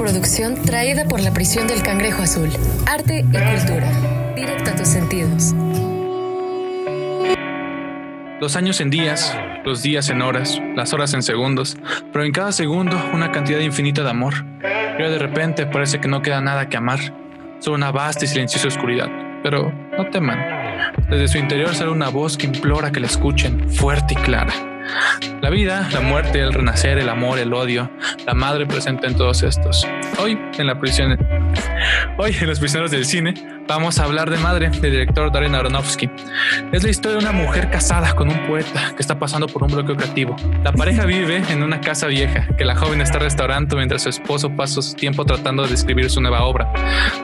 producción traída por la prisión del Cangrejo Azul. Arte y cultura. Directo a tus sentidos. Los años en días, los días en horas, las horas en segundos, pero en cada segundo una cantidad infinita de amor. Y de repente parece que no queda nada que amar, solo una vasta y silenciosa oscuridad. Pero no teman, desde su interior sale una voz que implora que la escuchen, fuerte y clara. La vida, la muerte, el renacer, el amor, el odio, la madre presente en todos estos. Hoy en la prisión, hoy en los prisioneros del cine, vamos a hablar de Madre, del director Darren Aronofsky. Es la historia de una mujer casada con un poeta que está pasando por un bloqueo creativo. La pareja vive en una casa vieja que la joven está restaurando mientras su esposo pasa su tiempo tratando de escribir su nueva obra.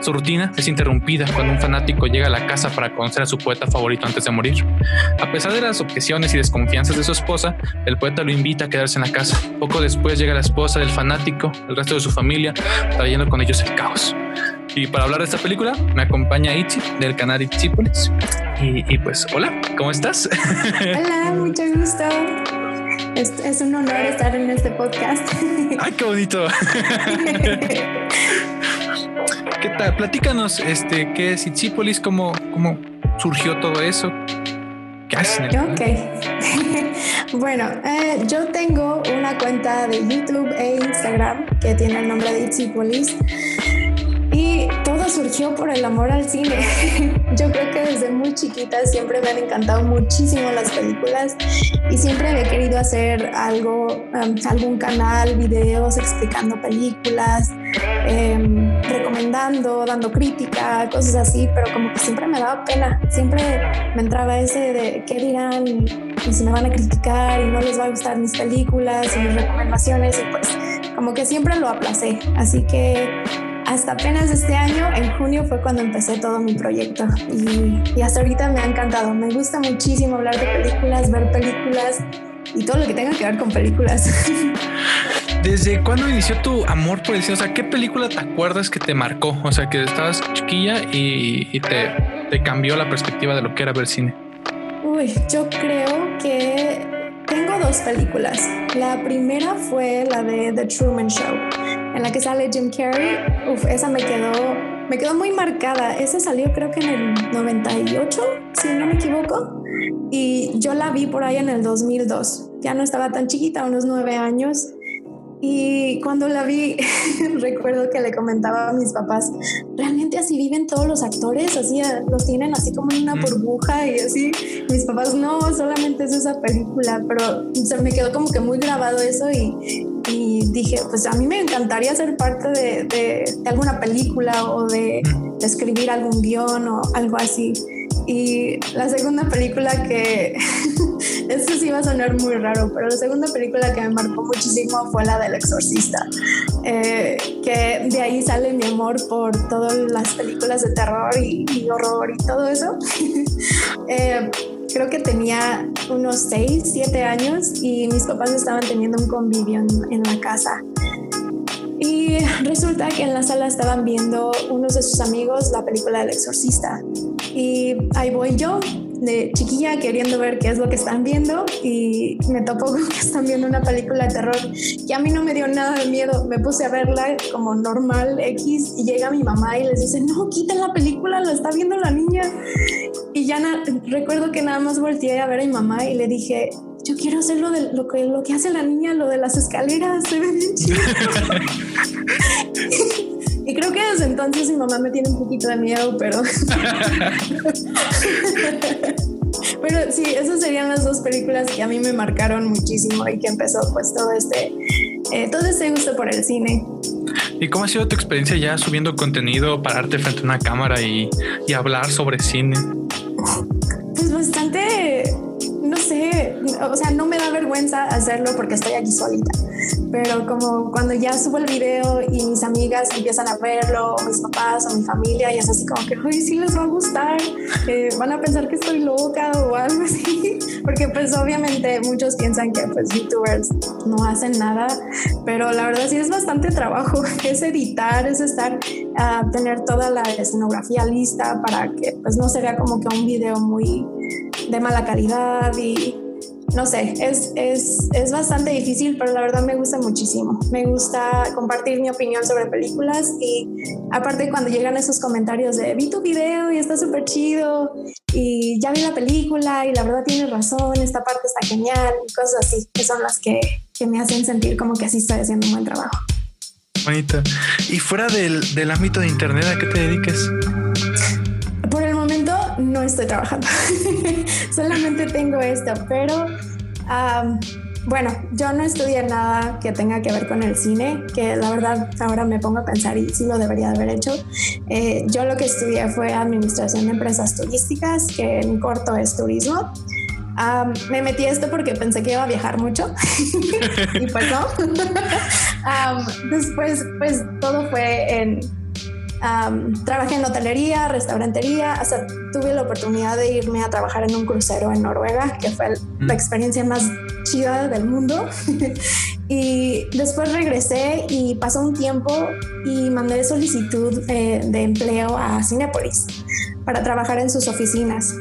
Su rutina es interrumpida cuando un fanático llega a la casa para conocer a su poeta favorito antes de morir. A pesar de las objeciones y desconfianzas de su esposa, el poeta lo invita a quedarse en la casa. Poco después llega la esposa del fanático, el resto de su familia, trayendo con ellos el caos. Y para hablar de esta película, me acompaña Itzi del canal Itzipolis. Y, y pues, hola, ¿cómo estás? Hola, mucho gusto. Es, es, un honor estar en este podcast. ¡Ay, qué bonito! ¿Qué tal? Platícanos, este, ¿qué es Itzipolis? ¿Cómo, cómo surgió todo eso? ¿Qué hacen? Ok. bueno, eh, yo tengo una cuenta de YouTube e Instagram que tiene el nombre de Itzipolis. Surgió por el amor al cine. Yo creo que desde muy chiquita siempre me han encantado muchísimo las películas y siempre había querido hacer algo, um, algún canal, videos explicando películas, um, recomendando, dando crítica, cosas así, pero como que siempre me daba pena. Siempre me entraba ese de qué dirán y si me van a criticar y no les va a gustar mis películas y mis recomendaciones y pues como que siempre lo aplacé. Así que hasta apenas este año, en junio, fue cuando empecé todo mi proyecto y, y, hasta ahorita me ha encantado. Me gusta muchísimo hablar de películas, ver películas y todo lo que tenga que ver con películas. ¿Desde cuándo inició tu amor por el cine? O sea, ¿qué película te acuerdas que te marcó? O sea, que estabas chiquilla y, y te, te cambió la perspectiva de lo que era ver cine. Uy, yo creo que dos películas. La primera fue la de The Truman Show, en la que sale Jim Carrey. Uf, esa me quedó, me quedó muy marcada. Esa salió creo que en el 98, si no me equivoco. Y yo la vi por ahí en el 2002. Ya no estaba tan chiquita, unos nueve años. Y cuando la vi, recuerdo que le comentaba a mis papás, realmente así viven todos los actores, así los tienen así como en una burbuja y así. Mis papás, no, solamente es esa película, pero se me quedó como que muy grabado eso y, y dije, pues a mí me encantaría ser parte de, de, de alguna película o de, de escribir algún guion o algo así. Y la segunda película que, esto sí va a sonar muy raro, pero la segunda película que me marcó muchísimo fue la del exorcista, eh, que de ahí sale mi amor por todas las películas de terror y, y horror y todo eso. eh, creo que tenía unos 6, 7 años y mis papás estaban teniendo un convivio en, en la casa. Y resulta que en la sala estaban viendo unos de sus amigos la película del exorcista. Y ahí voy yo, de chiquilla, queriendo ver qué es lo que están viendo. Y me topo con que están viendo una película de terror que a mí no me dio nada de miedo. Me puse a verla como normal, X, y llega mi mamá y les dice, no, quiten la película, lo está viendo la niña. Y ya recuerdo que nada más volteé a ver a mi mamá y le dije, yo quiero hacer lo, de, lo, que, lo que hace la niña, lo de las escaleras, se ve bien chido. y creo que desde entonces mi mamá me tiene un poquito de miedo, pero... pero sí, esas serían las dos películas que a mí me marcaron muchísimo y que empezó pues todo este, eh, todo este gusto por el cine. ¿Y cómo ha sido tu experiencia ya subiendo contenido, pararte frente a una cámara y, y hablar sobre cine? O sea, no me da vergüenza hacerlo porque estoy aquí solita. Pero como cuando ya subo el video y mis amigas empiezan a verlo, o mis papás o mi familia, y es así como que, uy, sí les va a gustar, eh, van a pensar que estoy loca o algo así. Porque pues obviamente muchos piensan que pues youtubers no hacen nada, pero la verdad sí es bastante trabajo. Es editar, es estar, a tener toda la escenografía lista para que pues no se vea como que un video muy de mala calidad y no sé, es, es, es, bastante difícil, pero la verdad me gusta muchísimo. Me gusta compartir mi opinión sobre películas y aparte cuando llegan esos comentarios de vi tu video y está súper chido y ya vi la película y la verdad tienes razón, esta parte está genial y cosas así, que son las que, que me hacen sentir como que así estoy haciendo un buen trabajo. Bonita. Y fuera del, del ámbito de Internet, ¿a qué te dediques? Estoy trabajando, solamente tengo esto, pero bueno, yo no estudié nada que tenga que ver con el cine, que la verdad ahora me pongo a pensar y sí lo debería haber hecho. Eh, yo lo que estudié fue administración de empresas turísticas, que en corto es turismo. me metí esto porque pensé que iba a viajar mucho y pues no. después, pues todo fue en trabajé en hotelería, restaurantería, hasta tuve la oportunidad de irme a trabajar en un crucero en Noruega, que fue la mm. experiencia más chida del mundo. y después regresé y pasó un tiempo y mandé solicitud eh, de empleo a Cinepolis para trabajar en sus oficinas.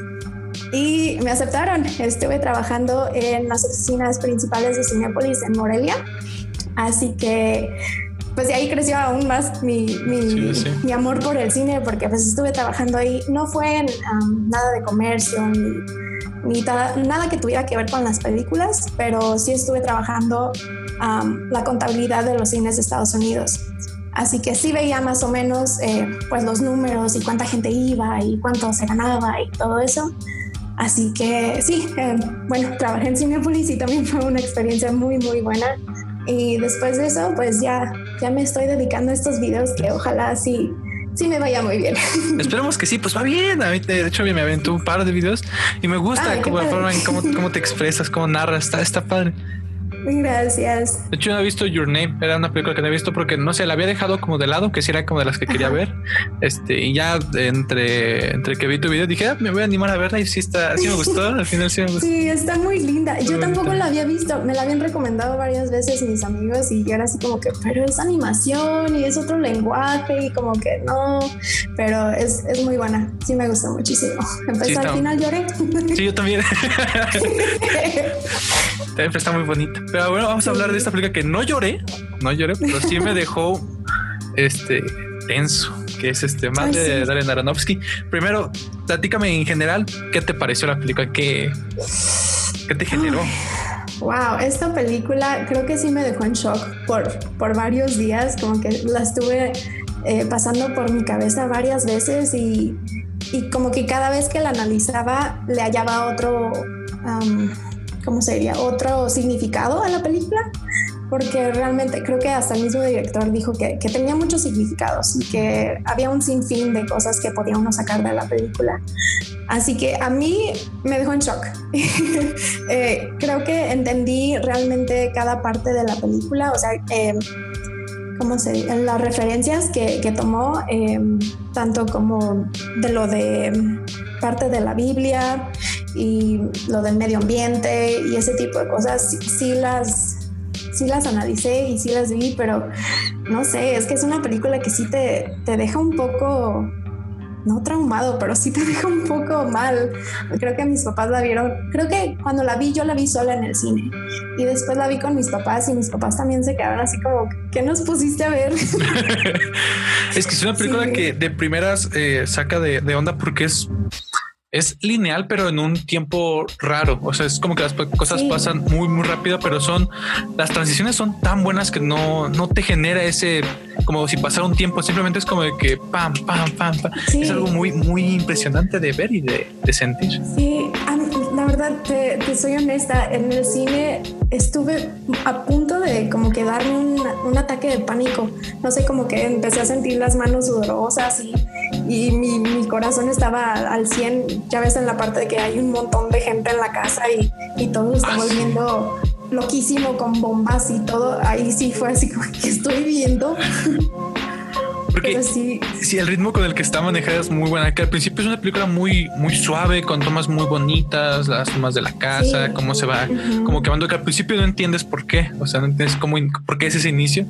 Y me aceptaron. Estuve trabajando en las oficinas principales de Cinepolis en Morelia. Así que pues de ahí creció aún más mi, mi, amor por el cine, porque pues estuve trabajando ahí. No fue en nada de comercio ni, nada que tuviera que ver con las películas, pero sí estuve trabajando la contabilidad de los cines de Estados Unidos. Así que sí veía más o menos eh, pues los números y cuánta gente iba y cuánto se ganaba y todo eso. Así que sí, eh, bueno, trabajé en Cinepolis y también fue una experiencia muy, muy buena. Y después de eso, pues ya, ya me estoy dedicando a estos videos que ojalá sí, sí me vaya muy bien. Esperemos que sí, pues va bien. A mí, de hecho, me aventó un par de videos y me gusta como la forma en cómo, cómo, te expresas, cómo narras. Está, está padre. Gracias. De hecho, no he visto Your Name. Era una película que no he visto porque no sé, la había dejado como de lado, que sí era como de las que quería ver. Este, y ya entre, entre que vi tu video dije, ah, me voy a animar a verla y sí está, sí me gustó. Al final sí me gustó. Sí, está muy linda. Yo tampoco la había visto. Me la habían recomendado varias veces mis amigos y yo era así como que, pero es animación y es otro lenguaje y como que no. Pero es, es muy buena. Sí me gustó muchísimo. Empezó al final lloré. Sí, yo también. está muy bonita. Pero bueno, vamos a hablar de esta película que no lloré, no lloré, pero sí me dejó este tenso, que es este más de Darren Aronofsky. Primero, platícame en general, ¿qué te pareció la película? ¿Qué, qué te generó? Wow, esta película creo que sí me dejó en shock por, por varios días, como que la estuve eh, pasando por mi cabeza varias veces y, y, como que cada vez que la analizaba le hallaba otro, ¿cómo sería? Otro significado a la película, porque realmente creo que hasta el mismo director dijo que, tenía muchos significados y que había un sinfín de cosas que podía uno sacar de la película. Así que a mí me dejó en shock. Eh, creo que entendí realmente cada parte de la película, o sea, eh, ¿cómo se Las referencias que, que tomó, eh, tanto como de lo de parte de la Biblia y lo del medio ambiente y ese tipo de cosas, sí, las, sí las analicé y sí las vi, pero no sé, es que es una película que sí te, te deja un poco no traumado, pero sí te deja un poco mal. Creo que mis papás la vieron, creo que cuando la vi yo la vi sola en el cine y después la vi con mis papás y mis papás también se quedaron así como, ¿qué nos pusiste a ver? es que es una película que de primeras eh, saca de, de onda porque es es lineal, pero en un tiempo raro. O sea, es como que las cosas pasan muy, muy rápido, pero son las transiciones son tan buenas que no, no te genera ese como si pasara un tiempo. Simplemente es como de que pam, pam, pam, pam. Es algo muy, muy impresionante de ver y de, de sentir. Sí, la verdad, te, soy honesta. En el cine estuve a punto de como que darme un, un ataque de pánico. No sé, como que empecé a sentir las manos sudorosas y y mi, mi, corazón estaba al 100. Ya ves en la parte de que hay un montón de gente en la casa y, y todo está ah, volviendo loquísimo con bombas y todo. Ahí sí fue así como que estoy viendo. Porque sí. el ritmo con el que está manejada es muy buena. Que al principio es una película muy, muy suave, con tomas muy bonitas, las tomas de la casa, cómo se va, como que cuando que al principio no entiendes por qué, o sea, no entiendes cómo, por qué es ese inicio,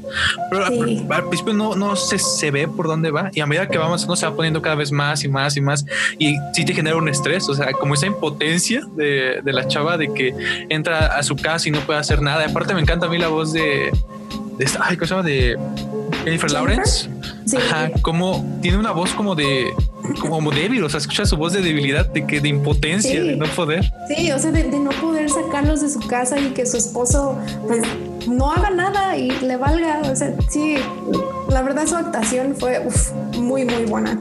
pero al, principio no, no se, se ve por dónde va y a medida que va avanzando se va poniendo cada vez más y más y más y sí te genera un estrés, o sea, como esa impotencia de, de la chava de que entra a su casa y no puede hacer nada. aparte me encanta a mí la voz de, de esta, ay, ¿cómo se llama? De Jennifer Lawrence. Ajá, como tiene una voz como de como débil, o sea, escucha su voz de debilidad, de que de impotencia, de no poder. Sí, o sea, de, no poder sacarlos de su casa y que su esposo pues no haga nada y le valga. O sea, sí, la verdad su actuación fue muy, muy buena.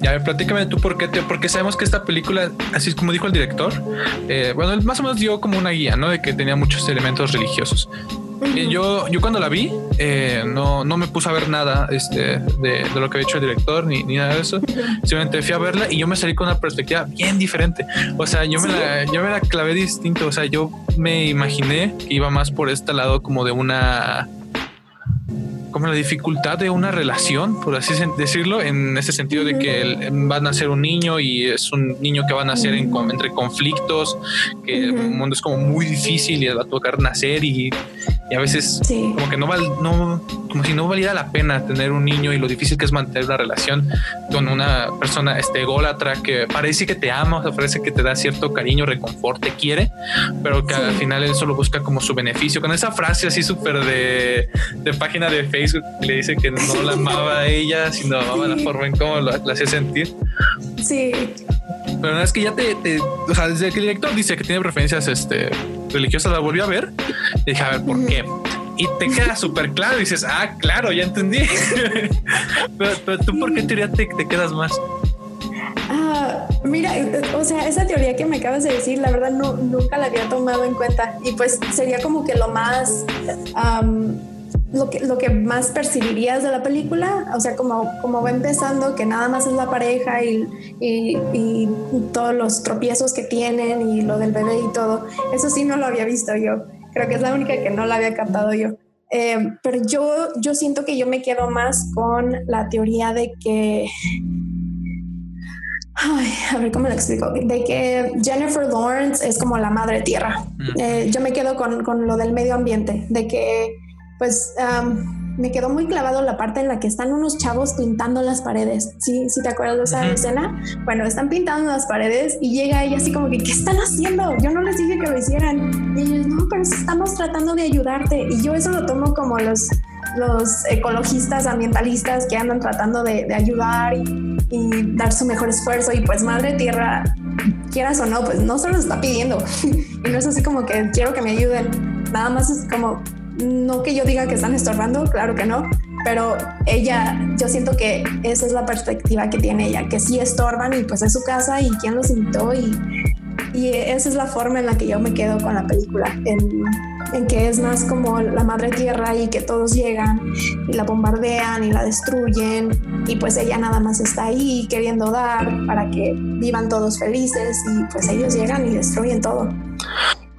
Ya, ver, platícame tú por qué, te, porque sabemos que esta película, así es como dijo el director, eh, bueno, él más o menos dio como una guía, ¿no? De que tenía muchos elementos religiosos. Yo, yo cuando la vi, eh, no, no me puse a ver nada este, de, de, lo que había hecho el director ni, ni nada de eso. Simplemente fui a verla y yo me salí con una perspectiva bien diferente. O sea, yo me, la, yo me la clavé distinto. O sea, yo me imaginé que iba más por este lado como de una como la dificultad de una relación, por así decirlo, en ese sentido de que va a nacer un niño y es un niño que va a nacer entre conflictos, que el mundo es como muy difícil y va a tocar nacer y y a veces como que no, val, no, como si no valiera la pena tener un niño y lo difícil que es mantener una relación con una persona este ególatra que parece que te ama, o parece que te da cierto cariño, reconfort, te quiere, pero que al final él solo busca como su beneficio. Con esa frase así súper de, de, página de Facebook que le dice que no la amaba a ella, sino amaba la forma en cómo la, hacía sentir. Sí. Pero es que ya te, o sea, desde que el director dice que tiene preferencias este, religiosas, la volvió a ver y dije, a ver, ¿por qué? Y te queda súper claro dices, ah, claro, ya entendí. pero, tú, ¿por qué teoría te, quedas más? Ah, mira, o sea, esa teoría que me acabas de decir, la verdad no, nunca la había tomado en cuenta y pues sería como que lo más lo que, lo que más percibirías de la película, o sea, como, como va empezando, que nada más es la pareja y, y, todos los tropiezos que tienen y lo del bebé y todo, eso sí no lo había visto yo, creo que es la única que no la había captado yo. Eh, pero yo, yo siento que yo me quedo más con la teoría de que Ay, a ver cómo lo explico. De que Jennifer Lawrence es como la madre tierra. Mm. Eh, yo me quedo con, con, lo del medio ambiente, de que pues me quedó muy clavado la parte en la que están unos chavos pintando las paredes. ¿Sí, sí te acuerdas de esa escena? Bueno, están pintando las paredes y llega ella así como que, ¿qué están haciendo? Yo no les dije que lo hicieran. Y ellos, no, pero estamos tratando de ayudarte. Y yo eso lo tomo como los, los ecologistas, ambientalistas que andan tratando de, ayudar y, y, dar su mejor esfuerzo. Y pues Madre Tierra, quieras o no, pues no se los está pidiendo. y no es así como que quiero que me ayuden. Nada más es como no que yo diga que están estorbando, claro que no, pero ella, yo siento que esa es la perspectiva que tiene ella, que sí estorban y pues es su casa y quién los invitó y, y esa es la forma en la que yo me quedo con la película, en, en, que es más como la madre tierra y que todos llegan y la bombardean y la destruyen y pues ella nada más está ahí queriendo dar para que vivan todos felices y pues ellos llegan y destruyen todo.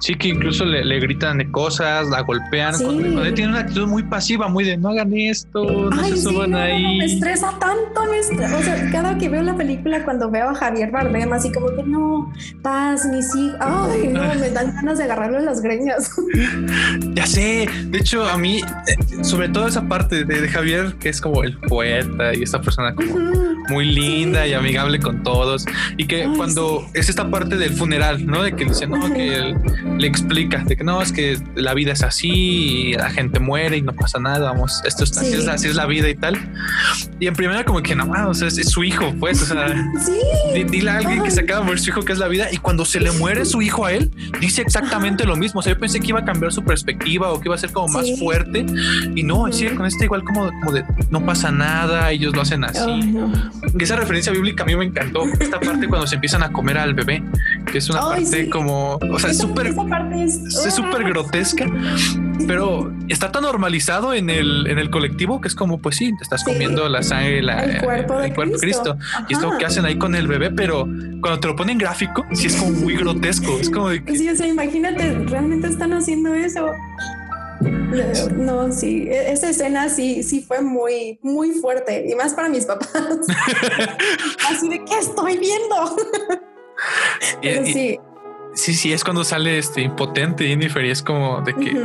Sí, que incluso le, gritan de cosas, la golpean. tiene una actitud muy pasiva, muy de no hagan esto, no se suban ahí. me estresa tanto. Me estresa. O sea, cada que veo la película, cuando veo a Javier Bardem, así como que no, paz, mis hijos. Ay, no, me dan ganas de agarrarle las greñas. ya sé. De hecho, a mí, eh, sobre todo esa parte de, Javier, que es como el poeta y esta persona como muy linda y amigable con todos. Y que cuando es esta parte del funeral, ¿no? De que dice, no, que el le explica de que no, es que la vida es así y la gente muere y no pasa nada, vamos, esto es, así, es, la vida y tal. Y en primera como que no, o sea, es, su hijo, pues, o sea, dile a alguien que se acaba de morir su hijo que es la vida y cuando se le muere su hijo a él, dice exactamente lo mismo. O sea, yo pensé que iba a cambiar su perspectiva o que iba a ser como más fuerte y no, sigue con este igual como, como de no pasa nada, ellos lo hacen así. esa referencia bíblica a mí me encantó, esta parte cuando se empiezan a comer al bebé, que es una parte como, o sea, es súper es súper grotesca, pero está tan normalizado en el, en el colectivo que es como, pues sí, te estás comiendo la sangre, el cuerpo de, Cristo. Y es lo que hacen ahí con el bebé, pero cuando te lo ponen gráfico, sí es como muy grotesco. Es como de Sí, o sea, imagínate, realmente están haciendo eso. No, sí, e-, esa escena sí, sí fue muy, muy fuerte y más para mis papás. Así de que estoy viendo. sí. Sí, sí, es cuando sale este impotente Jennifer y es como de que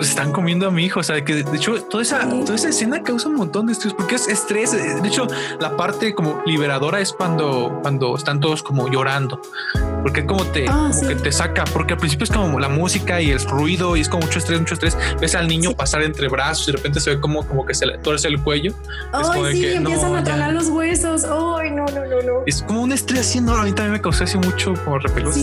están comiendo a mi hijo. O sea, que de hecho toda esa, toda esa escena causa un montón de estrés porque es estrés. De hecho, la parte como liberadora es cuando, cuando están todos como llorando, porque como te, ah, que te saca, porque al principio es como la música y el ruido y es como mucho estrés, mucho estrés. Ves al niño pasar entre brazos y de repente se ve como, como que se le torce el cuello. Ay, sí, empiezan a tragar los huesos. Ay, no, no, no, no. Es como un estrés haciendo. A mí también me causó así mucho como repelús.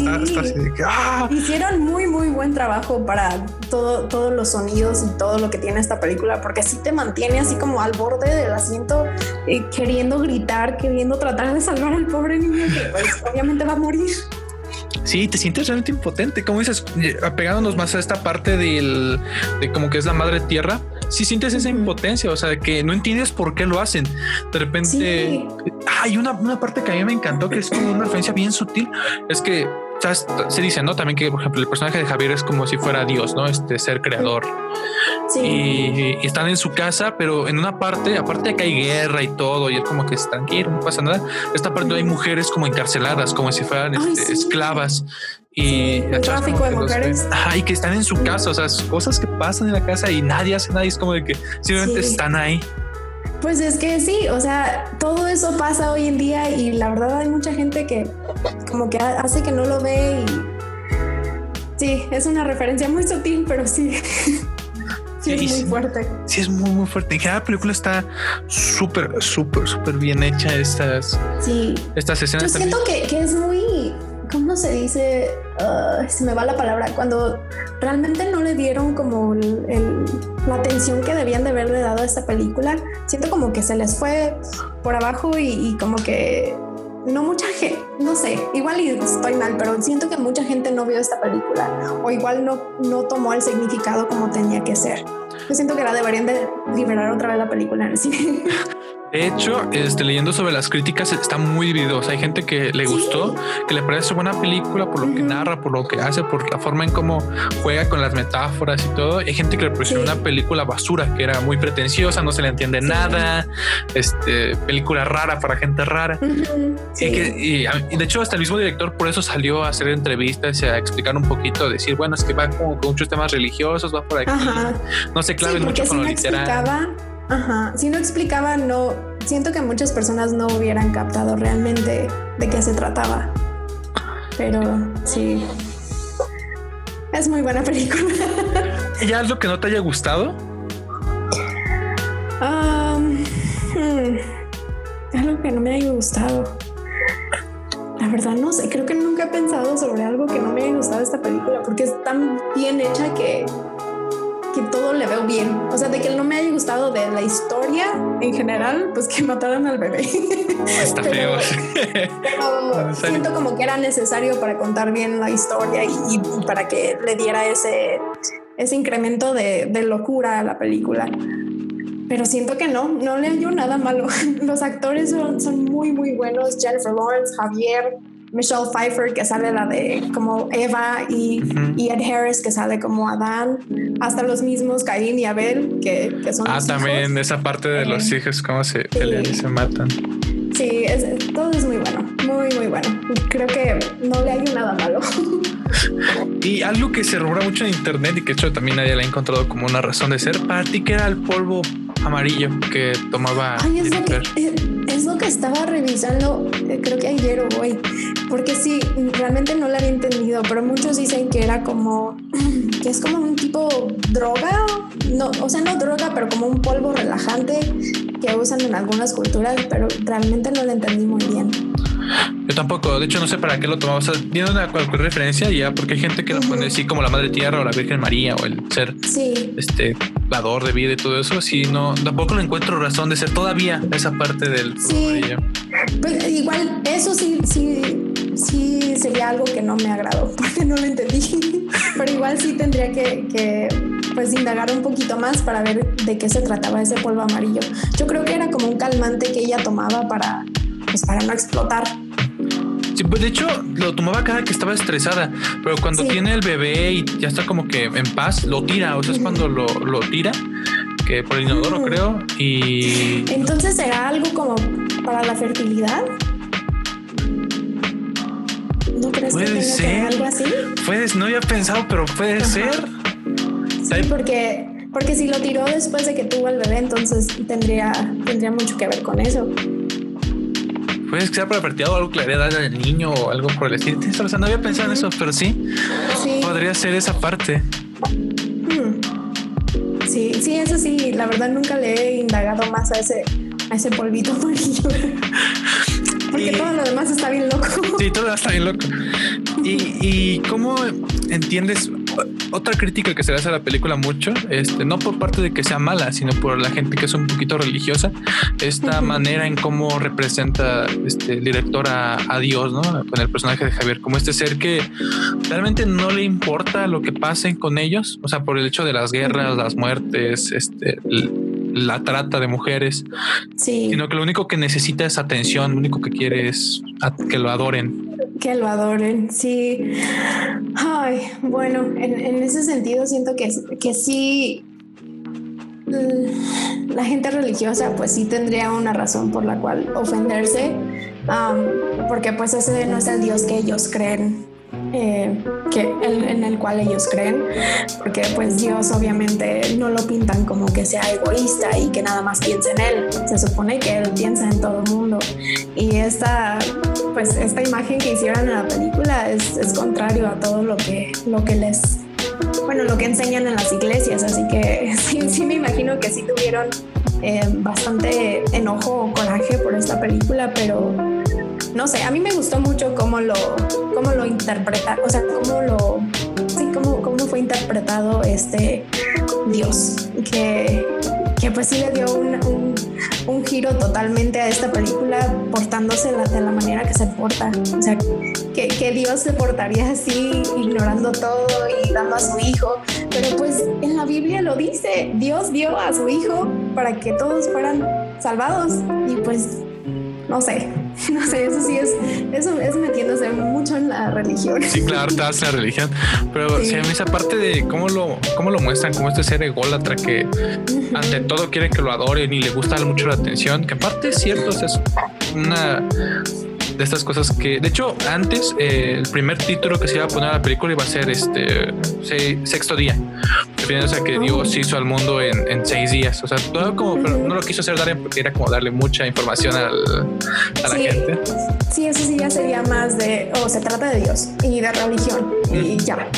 ¡ah! Hicieron muy, muy buen trabajo para todo, todos los sonidos y todo lo que tiene esta película, porque así te mantiene así como al borde del asiento, eh, queriendo gritar, queriendo tratar de salvar al pobre niño que pues, obviamente va a morir. Sí, te sientes realmente impotente. Como dices, eh, apegándonos más a esta parte del, de como que es la madre tierra, si sientes esa impotencia, o sea, que no entiendes por qué lo hacen. De repente hay una, una parte que a mí me encantó, que es como una referencia bien sutil, es que se dice, ¿no? También que, por ejemplo, el personaje de Javier es como si fuera Dios, ¿no? Este ser creador. Sí. Y, están en su casa, pero en una parte, aparte de que hay guerra y todo, y es como que es tranquilo, no pasa nada. Esta parte hay mujeres como encarceladas, como si fueran este, esclavas. Y el tráfico de mujeres. Ay, que están en su casa, o sea, cosas que pasan en la casa y nadie hace nada, y es como de que simplemente están ahí. Pues es que sí, o sea, todo eso pasa hoy en día y la verdad hay mucha gente que como que hace que no lo ve y sí, es una referencia muy sutil, pero sí. sí, es muy fuerte. Sí, es muy, muy fuerte. En cada película está súper, súper, súper bien hecha estas, sí. estas escenas. Yo siento que, que es muy ¿cómo se dice? se me va la palabra, cuando realmente no le dieron como la atención que debían de haberle dado a esta película, siento como que se les fue por abajo y, como que no mucha gente, no sé, igual estoy mal, pero siento que mucha gente no vio esta película o igual no, no tomó el significado como tenía que ser. Yo siento que la deberían de liberar otra vez la película en el cine. De hecho, este, leyendo sobre las críticas está muy dividido. hay gente que le gustó, que le parece buena película por lo que narra, por lo que hace, por la forma en cómo juega con las metáforas y todo. hay gente que le pareció una película basura, que era muy pretenciosa, no se le entiende nada, este, película rara para gente rara. y, que, y, de hecho, hasta el mismo director por eso salió a hacer entrevistas y a explicar un poquito, decir, bueno, es que va como con muchos temas religiosos, va por aquí. No se claven mucho con lo literal. Ajá, si no explicaba, no, siento que muchas personas no hubieran captado realmente de qué se trataba. Pero sí, es muy buena película. ¿Y algo que no te haya gustado? Um, hmm, algo que no me haya gustado. La verdad no sé, creo que nunca he pensado sobre algo que no me haya gustado esta película porque es tan bien hecha que que todo le veo bien. O sea, de que no me haya gustado de la historia en general, pues que mataran al bebé. Está feo. Pero siento como que era necesario para contar bien la historia y, para que le diera ese, ese incremento de, de locura a la película pero siento que no, no le hallo nada malo. Los actores son, son muy, muy buenos. Jennifer Lawrence, Javier, Michelle Pfeiffer, que sale la de como Eva, y, Ed Harris, que sale como Adán, hasta los mismos Caín y Abel, que, que son. Ah, también esa parte de los hijos, cómo se pelean y se matan. Sí, todo es muy bueno, muy, muy bueno. Creo que no le hay nada malo. Y algo que se rumora mucho en internet y que hecho también nadie le ha encontrado como una razón de ser para ti que era el polvo amarillo que tomaba. Ay, es, eh, es, lo que, estaba revisando, eh, creo que ayer o hoy, porque sí, realmente no lo había entendido, pero muchos dicen que era como, que es como un tipo droga, no, o sea, no droga, pero como un polvo relajante que usan en algunas culturas, pero realmente no lo entendí muy bien. Yo tampoco, de hecho no sé para qué lo tomaba, o sea, tiene una cualquier referencia ya, porque hay gente que lo pone así como la Madre Tierra o la Virgen María o el ser sí. este dador de vida y todo eso, sí, no, tampoco le encuentro razón de ser todavía esa parte del sí. Pues igual eso sí, sí, sí sería algo que no me agradó, porque no lo entendí, pero igual sí tendría que, que pues indagar un poquito más para ver de qué se trataba ese polvo amarillo. Yo creo que era como un calmante que ella tomaba para pues para no explotar. Pues de hecho lo tomaba cada que estaba estresada, pero cuando tiene el bebé y ya está como que en paz, lo tira, o sea, es cuando lo, lo tira, que por el inodoro creo, y... Entonces será algo como para la fertilidad. ¿No crees puede que ser algo así? Puedes, no había pensado, pero puede ser. Sí, porque, porque si lo tiró después de que tuvo el bebé, entonces tendría, tendría mucho que ver con eso. Puede ser para fertilidad o algo que le haría dar al niño o algo por el estilo. O sea, no había pensado en eso, pero sí, sí. podría ser esa parte. Hmm. Sí, sí, eso sí, la verdad nunca le he indagado más a ese, a ese polvito amarillo. Porque todo lo demás está bien loco. Sí, todo está bien loco. ¿Y, y cómo entiendes otra crítica que se le hace a la película mucho, este, no por parte de que sea mala, sino por la gente que es un poquito religiosa, esta manera en cómo representa este el director a, a, Dios, ¿no? Con el personaje de Javier, como este ser que realmente no le importa lo que pasen con ellos, o sea, por el hecho de las guerras, las muertes, este, la trata de mujeres, sí. sino que lo único que necesita es atención, lo único que quiere es que lo adoren. Que lo adoren, sí. Ay, bueno, en, en ese sentido siento que, que sí la gente religiosa pues sí tendría una razón por la cual ofenderse, porque pues ese no es el Dios que ellos creen eh, que el, en el cual ellos creen, porque pues Dios obviamente no lo pintan como que sea egoísta y que nada más piense en él. Se supone que él piensa en todo el mundo y esta pues esta imagen que hicieron en la película es, es contrario a todo lo que lo que les bueno lo que enseñan en las iglesias, así que sí, sí me imagino que sí tuvieron eh, bastante enojo o coraje por esta película, pero no sé, a mí me gustó mucho cómo lo, cómo lo interpreta, o sea, cómo lo, sí, cómo, cómo fue interpretado este Dios, que, que pues sí le dio un, un, giro totalmente a esta película portándose de la manera que se porta, o sea, que, que Dios se portaría así, ignorando todo y dando a su hijo, pero pues en la Biblia lo dice, Dios dio a su hijo para que todos fueran salvados y pues no sé, no sé, eso sí es, eso es metiéndose mucho en la religión. Sí, claro, te hace la religión, pero sí. esa parte de cómo lo, cómo lo muestran, como este ser ególatra que ante todo quiere que lo adoren y le gusta mucho la atención, que aparte es cierto, o sea, es una de estas cosas que, de hecho, antes eh, el primer título que se iba a poner a la película iba a ser este sexto día, refiriéndose a que Dios hizo al mundo en, en, seis días. O sea, todo como, pero no lo quiso hacer Darien porque era como darle mucha información al, a la sí, gente. Sí, eso sí ya sería más de, o oh, se trata de Dios y de religión y ya.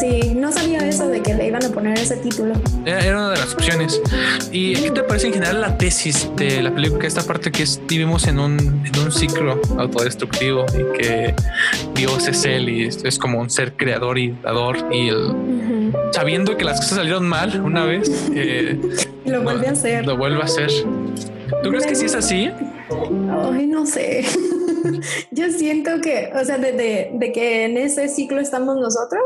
Sí, no sabía eso de que le iban a poner ese título. Era, era una de las opciones. ¿Y qué te parece en general la tesis de la película? Esta parte que es, vivimos en un, en un ciclo autodestructivo y que Dios es él y es como un ser creador y dador y el, sabiendo que las cosas salieron mal una vez eh, lo vuelve a hacer. lo vuelve a hacer. ¿tú crees que sí es así? Ay, no sé. Yo siento que o sea de, de, de, que en ese ciclo estamos nosotros.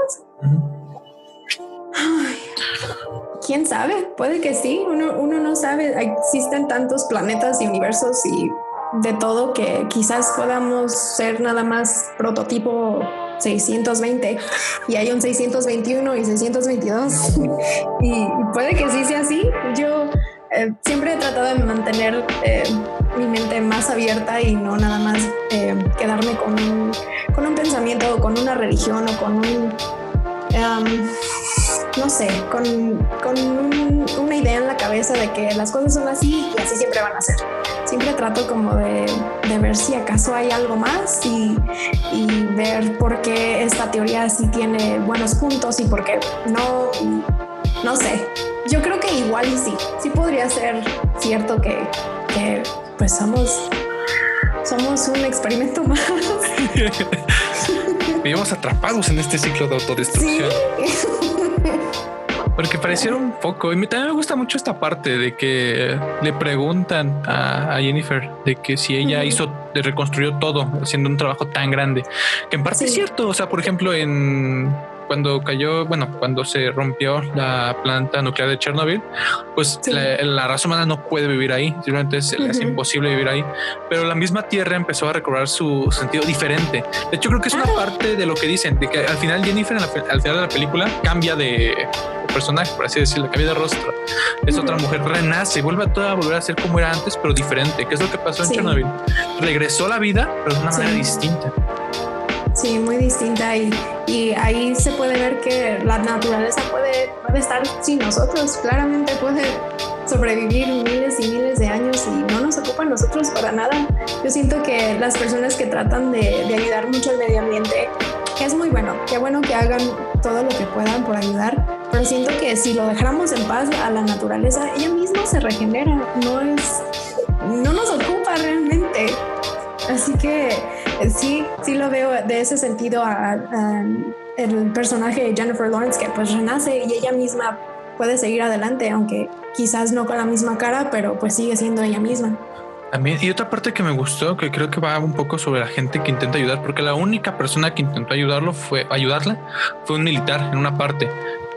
Ay, quién sabe puede que sí. Uno, uno no sabe. Existen tantos planetas y universos y de todo que quizás podamos ser nada más prototipo 620 y hay un 621 y 622 y, puede que sí sea así. Yo eh, siempre he tratado de mantener eh, mi mente más abierta y no nada más eh, quedarme con un, con un pensamiento o con una religión o con un... No sé, con, con un, una idea en la cabeza de que las cosas son así y así siempre van a ser. Siempre trato como de, de ver si acaso hay algo más y, y, ver por qué esta teoría sí tiene buenos puntos y por qué no, no sé. Yo creo que igual y sí, sí podría ser cierto que, que pues somos, somos un experimento más. Vivimos atrapados en este ciclo de autodestrucción. Sí. Porque pareciera un poco. Y también me gusta mucho esta parte de que le preguntan a, a Jennifer de que si ella uh -huh. hizo, le reconstruyó todo haciendo un trabajo tan grande. Que en parte sí. es cierto. O sea, por ejemplo, en cuando cayó, bueno, cuando se rompió la planta nuclear de Chernobyl, pues la, raza humana no puede vivir ahí, simplemente es, es, imposible vivir ahí. Pero la misma Tierra empezó a recobrar su sentido diferente. De hecho, creo que es una parte de lo que dicen, de que al final Jennifer, al final de la película, cambia de personaje, por así decirlo, cambia de rostro. Es otra mujer, renace, vuelve a toda volver a ser como era antes, pero diferente. ¿Qué es lo que pasó en Chernobyl? Regresó a la vida, pero de una manera distinta. Sí, muy distinta y, y, ahí se puede ver que la naturaleza puede, puede estar sin nosotros, claramente puede sobrevivir miles y miles de años y no nos ocupa a nosotros para nada. Yo siento que las personas que tratan de, de ayudar mucho al medio ambiente es muy bueno, qué bueno que hagan todo lo que puedan por ayudar, pero siento que si lo dejáramos en paz a la naturaleza, ella misma se regenera, no es, no nos ocupa realmente. Así que sí, sí lo veo de ese sentido a, el personaje de Jennifer Lawrence que pues renace y ella misma puede seguir adelante, aunque quizás no con la misma cara, pero pues sigue siendo ella misma. También, y otra parte que me gustó, que creo que va un poco sobre la gente que intenta ayudar, porque la única persona que intentó ayudarlo fue ayudarle, fue un militar en una parte.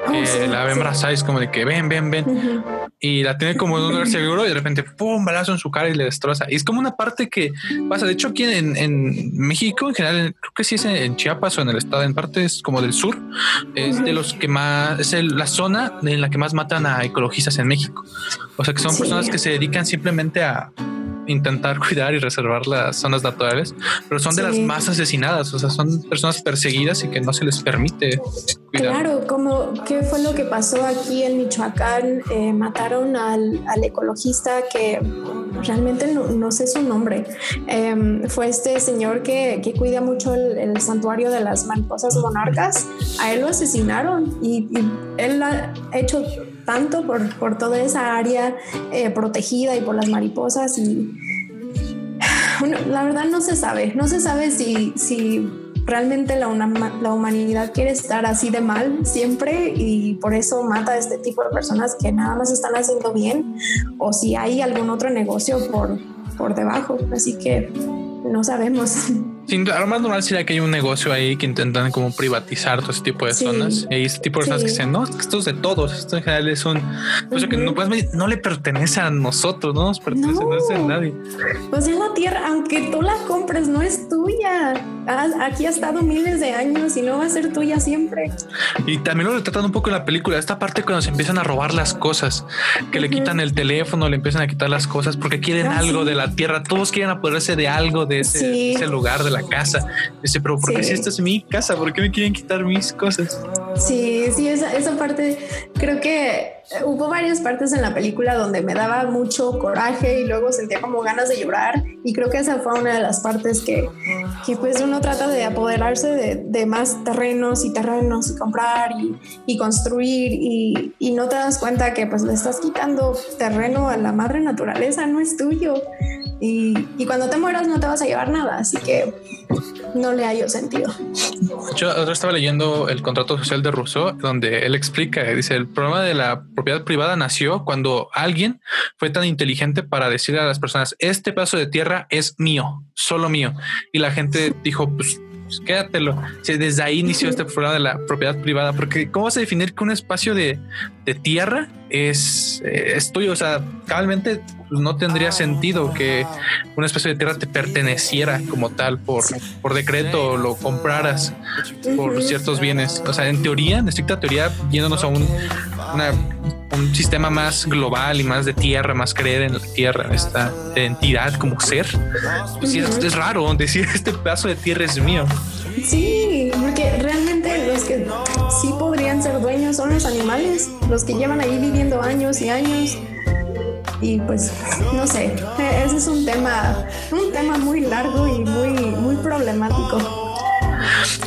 Oh, la ve sí. como de que ven, ven, ven. Y la tiene como en un lugar seguro y de repente, pum, balazo en su cara y le destroza. Y es como una parte que pasa. De hecho, aquí en, en México, en general, creo que sí es en, Chiapas o en el estado, en partes como del sur, es de los que más, es la zona en la que más matan a ecologistas en México. O sea, que son personas que se dedican simplemente a intentar cuidar y reservar las zonas naturales, pero son de las más asesinadas, o sea, son personas perseguidas y que no se les permite cuidar. Claro, como qué fue lo que pasó aquí en Michoacán, eh, mataron al, ecologista que realmente no, sé su nombre, em, fue este señor que, cuida mucho el, santuario de las mariposas monarcas, a él lo asesinaron y, y él ha hecho tanto por, por toda esa área eh, protegida y por las mariposas y la verdad no se sabe, no se sabe si, si realmente la, la, humanidad quiere estar así de mal siempre y por eso mata a este tipo de personas que nada más están haciendo bien o si hay algún otro negocio por, por debajo. Así que no sabemos. Sí, lo más normal sería que hay un negocio ahí que intentan como privatizar todo ese tipo de zonas. Y este tipo de personas que dicen, no, esto es de todos, esto en general es un... Pues que no, no, le pertenece a nosotros, no nos pertenece, no, a nadie. Pues es la tierra, aunque tú la compres, no es tuya. Aquí ha estado miles de años y no va a ser tuya siempre. Y también lo retratan un poco en la película, esta parte cuando se empiezan a robar las cosas, que le quitan el teléfono, le empiezan a quitar las cosas porque quieren ah, algo de la tierra, todos quieren apoderarse de algo de ese, ese lugar, de la casa. Dice, pero ¿por qué si esta es mi casa? ¿Por qué me quieren quitar mis cosas? Sí, sí, esa, esa parte creo que hubo varias partes en la película donde me daba mucho coraje y luego sentía como ganas de llorar y creo que esa fue una de las partes que, que pues uno trata de apoderarse de, de más terrenos y terrenos y comprar y, y construir y, y, no te das cuenta que pues le estás quitando terreno a la madre naturaleza, no es tuyo y, y cuando te mueras no te vas a llevar nada, así que no le hallo sentido. Yo estaba leyendo el contrato social de Rousseau, donde él explica, dice, el problema de la propiedad privada nació cuando alguien fue tan inteligente para decirle a las personas, este pedazo de tierra es mío, solo mío. Y la gente dijo, pues pues quédatelo. desde ahí inició este problema de la propiedad privada, porque ¿cómo vas a definir que un espacio de, tierra es, eh, es, tuyo? O sea, cabalmente pues, no tendría sentido que un espacio de tierra te perteneciera como tal por, por decreto o lo compraras por ciertos bienes. O sea, en teoría, en estricta teoría, yéndonos a un, un sistema más global y más de tierra, más creer en la tierra, esta entidad como ser, pues es, raro decir este pedazo de tierra es mío. Sí, porque realmente los que sí podrían ser dueños son los animales, los que llevan ahí viviendo años y años. Y pues, no sé, ese es un tema, un tema muy largo y muy, muy problemático.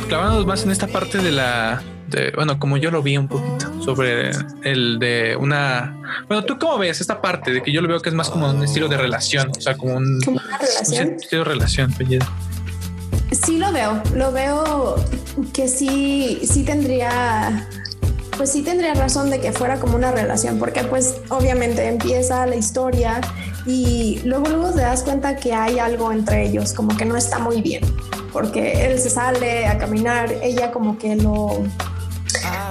Clavándonos más en esta parte de la, bueno, como yo lo vi un poquito sobre el de una, bueno, ¿tú cómo ves esta parte de que yo lo veo que es más como un estilo de relación, o sea, como un, estilo de relación? Sí lo veo, lo veo que sí, sí tendría, pues sí tendría razón de que fuera como una relación, porque pues obviamente empieza la historia y luego luego te das cuenta que hay algo entre ellos, como que no está muy bien, porque él se sale a caminar, ella como que lo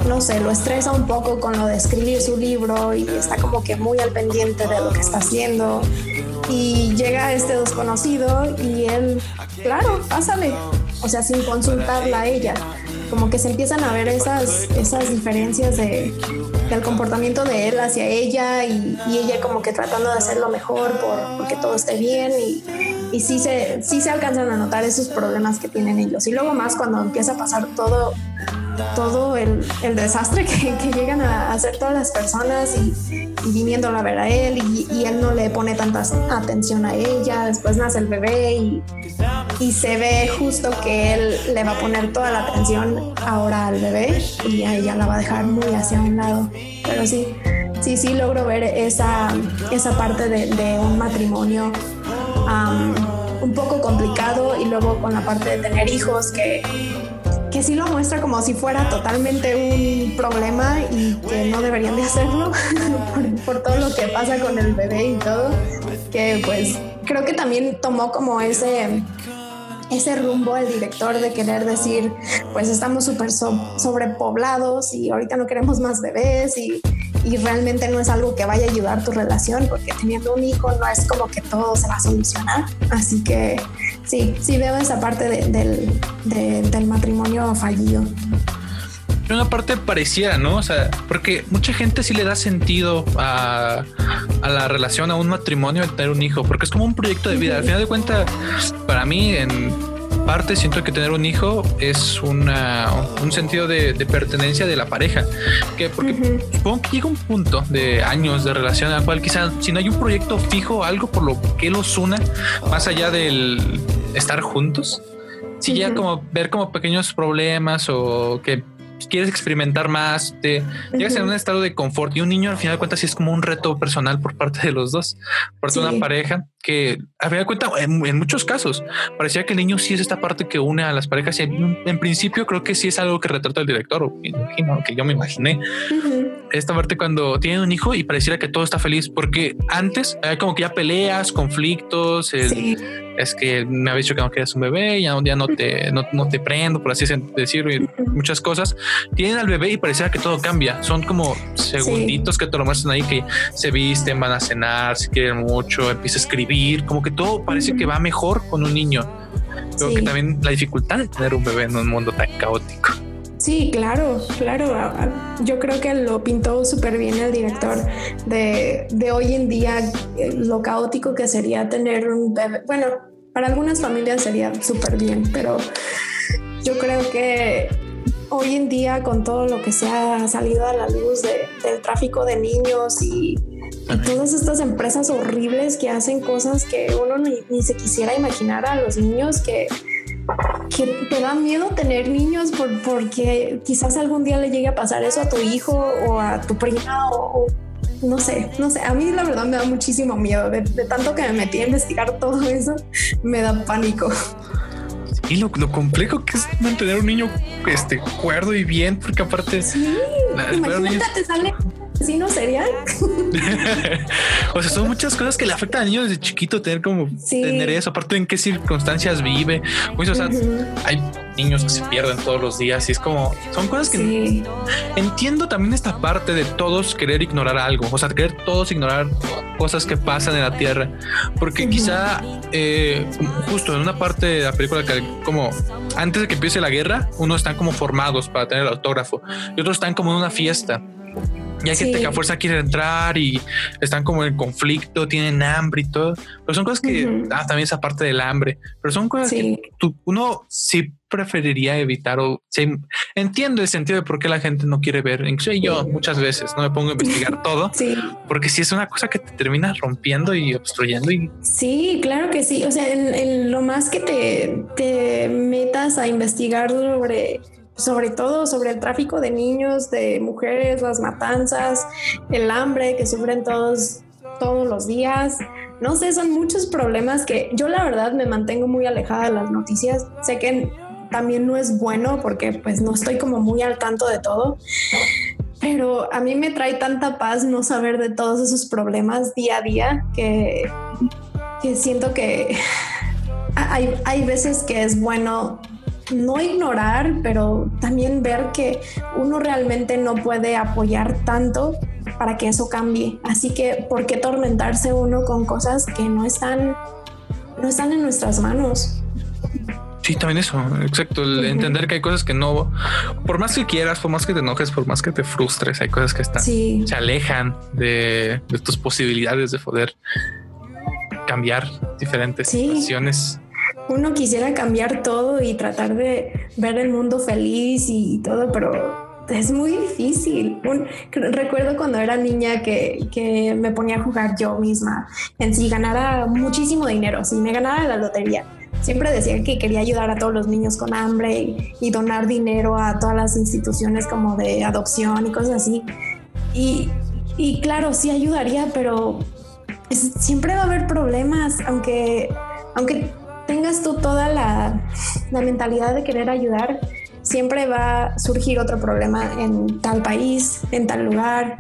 no sé, lo estresa un poco con lo de escribir su libro y está como que muy al pendiente de lo que está haciendo. Y llega este desconocido y él, claro, pásale, o sea, sin consultarla a ella. Como que se empiezan a ver esas, esas diferencias de, del comportamiento de él hacia ella y, ella como que tratando de hacer lo mejor por, porque todo esté bien y, y sí, se, sí se alcanzan a notar esos problemas que tienen ellos. Y luego más cuando empieza a pasar todo todo el, el desastre que, que, llegan a hacer todas las personas y, y viniéndola a ver a él y, y, él no le pone tanta atención a ella, después nace el bebé y, y, se ve justo que él le va a poner toda la atención ahora al bebé y a ella la va a dejar muy hacia un lado. Pero sí, sí, sí logro ver esa, esa parte de, de un matrimonio um, un poco complicado y luego con la parte de tener hijos que que sí lo muestra como si fuera totalmente un problema y que no deberían de hacerlo por, todo lo que pasa con el bebé y todo, que pues creo que también tomó como ese ese rumbo el director de querer decir, pues estamos súper sobrepoblados y ahorita no queremos más bebés y, y, realmente no es algo que vaya a ayudar tu relación porque teniendo un hijo no es como que todo se va a solucionar. Así que sí, sí veo esa parte del, del matrimonio fallido. Una parte pareciera, ¿no? O sea, porque mucha gente sí le da sentido a, a la relación, a un matrimonio, de tener un hijo, porque es como un proyecto de vida. Al final de cuentas, para mí, en parte siento que tener un hijo es una, un sentido de, pertenencia de la pareja. Que porque supongo que llega un punto de años de relación la cual quizás si no hay un proyecto fijo, algo por lo que los una, más allá del estar juntos, si ya como ver como pequeños problemas o que quieres experimentar más, te llegas en un estado de confort y un niño al final de cuentas sí es como un reto personal por parte de los dos, por una pareja que a final de cuentas en, muchos casos parecía que el niño sí es esta parte que une a las parejas y en, principio creo que sí es algo que retrata el director o imagino que yo me imaginé. Esta parte cuando tiene un hijo y pareciera que todo está feliz porque antes hay como que ya peleas, conflictos, es que me habéis dicho que no quieres un bebé, ya, ya no te no, no te prendo, por así decirlo, muchas cosas. Tienen al bebé y pareciera que todo cambia. Son como segunditos que te lo muestran ahí que se visten, van a cenar, se quieren mucho, empieza a escribir, como que todo parece que va mejor con un niño. Creo que también la dificultad de tener un bebé en un mundo tan caótico. Sí, claro, claro. Yo creo que lo pintó súper bien el director de, de, hoy en día, eh, lo caótico que sería tener un bebé. Bueno, para algunas familias sería súper bien, pero yo creo que hoy en día con todo lo que se ha salido a la luz del tráfico de niños y, todas estas empresas horribles que hacen cosas que uno ni, ni se quisiera imaginar a los niños que que te da miedo tener niños por, porque quizás algún día le llegue a pasar eso a tu hijo o a tu prima o, no sé, no sé, a mí la verdad me da muchísimo miedo, de, tanto que me metí a investigar todo eso, me da pánico. Y lo, lo, complejo que es mantener un niño este cuerdo y bien, porque aparte sí, imagínate te sale no serial. o sea, son muchas cosas que le afectan al niño desde chiquito tener como tener eso, aparte en qué circunstancias vive. Pues, o sea, hay niños que se pierden todos los días y es como son cosas que entiendo también esta parte de todos querer ignorar algo, o sea, querer todos ignorar cosas que pasan en la tierra, porque quizá eh, justo en una parte de la película que como antes de que empiece la guerra, unos están como formados para tener el autógrafo y otros están como en una fiesta y hay gente que a fuerza quiere entrar y están como en conflicto, tienen hambre y todo. Pero son cosas que, ah, también esa parte del hambre, pero son cosas que uno sí preferiría evitar o entiendo el sentido de por qué la gente no quiere ver. Incluso yo muchas veces no me pongo a investigar todo, porque si es una cosa que te termina rompiendo y obstruyendo. Y... Sí, claro que sí. O sea, en, lo más que te, te metas a investigar sobre sobre todo sobre el tráfico de niños, de mujeres, las matanzas, el hambre que sufren todos todos los días. No sé, son muchos problemas que yo la verdad me mantengo muy alejada de las noticias. Sé que también no es bueno porque pues no estoy como muy al tanto de todo. Pero a mí me trae tanta paz no saber de todos esos problemas día a día que, que siento que hay, hay veces que es bueno no ignorar, pero también ver que uno realmente no puede apoyar tanto para que eso cambie. Así que, ¿por qué tormentarse uno con cosas que no están, no están en nuestras manos? Sí, también eso, exacto. El entender que hay cosas que no, por más que quieras, por más que te enojes, por más que te frustres, hay cosas que están, se alejan de, tus posibilidades de poder cambiar diferentes situaciones. Uno quisiera cambiar todo y tratar de ver el mundo feliz y todo, pero es muy difícil. recuerdo cuando era niña que, que, me ponía a jugar yo misma en si ganara muchísimo dinero, si me ganara la lotería siempre decía que quería ayudar a todos los niños con hambre y, donar dinero a todas las instituciones como de adopción y cosas así. Y, y claro, sí ayudaría, pero siempre va a haber problemas, aunque, aunque tengas tú toda la, la mentalidad de querer ayudar, siempre va a surgir otro problema en tal país, en tal lugar.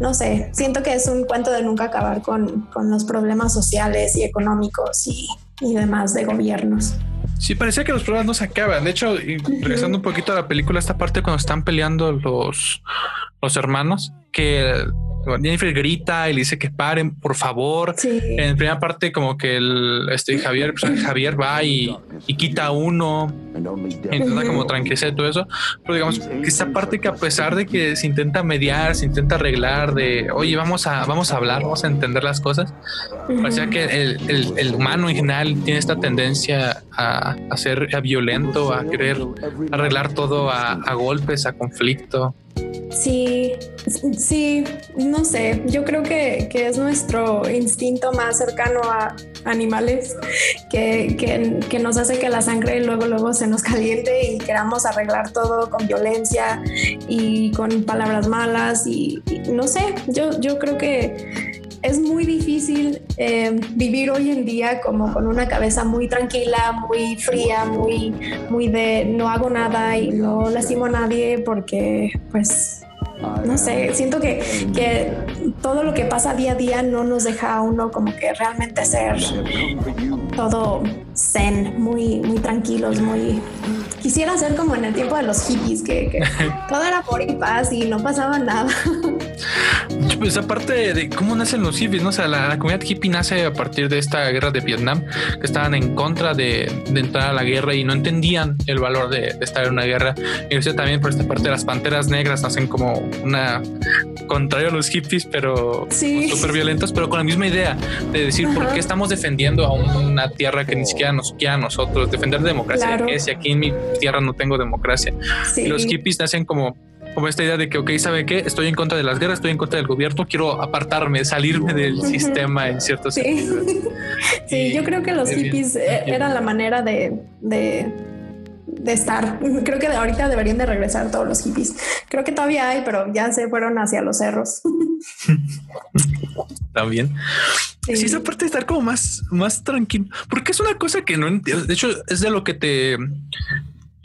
No sé, siento que es un cuento de nunca acabar con, con los problemas sociales y económicos y, y demás de gobiernos. Sí, parecía que los problemas no se acaban. De hecho, regresando un poquito a la película, esta parte cuando están peleando los, los hermanos, que Jennifer grita y le dice que paren, por favor. En la primera parte, como que el este Javier, pues, Javier va y, quita uno, intenta como tranquilizar todo eso. Pero digamos que esta parte que a pesar de que se intenta mediar, se intenta arreglar, de oye, vamos a, vamos a hablar, vamos a entender las cosas, parecía que el, humano en general tiene esta tendencia a, ser violento, a querer arreglar todo a, a golpes, a conflicto. Sí, sí, no sé, yo creo que, es nuestro instinto más cercano a animales que, que, nos hace que la sangre luego, luego se nos caliente y queramos arreglar todo con violencia y con palabras malas y, no sé, yo, yo creo que es muy difícil eh, vivir hoy en día como con una cabeza muy tranquila, muy fría, muy, muy de no hago nada y no lastimo a nadie porque pues no sé, siento que, que, todo lo que pasa día a día no nos deja a uno como que realmente ser todo zen, muy, muy tranquilos, muy... Quisiera ser como en el tiempo de los hippies, que, todo era por y paz y no pasaba nada. Pues aparte de cómo nacen los hippies, ¿no? O sea, la, comunidad hippie nace a partir de esta guerra de Vietnam, que estaban en contra de, entrar a la guerra y no entendían el valor de, estar en una guerra. Y también por esta parte las panteras negras nacen como una contrario a los hippies, pero súper violentos, pero con la misma idea de decir por qué estamos defendiendo a una tierra que ni siquiera nos quiera a nosotros, defender la democracia, que si aquí en mi tierra no tengo democracia. Y los hippies nacen como como esta idea de que, ok, ¿sabe qué? Estoy en contra de las guerras, estoy en contra del gobierno, quiero apartarme, salirme del sistema en ciertos sí. sí, yo creo que los hippies eh, eran la manera de, de, de, estar. Creo que ahorita deberían de regresar todos los hippies. Creo que todavía hay, pero ya se fueron hacia los cerros. También. Sí. esa parte de estar como más, más tranquilo, porque es una cosa que no entiendo. De hecho, es de lo que te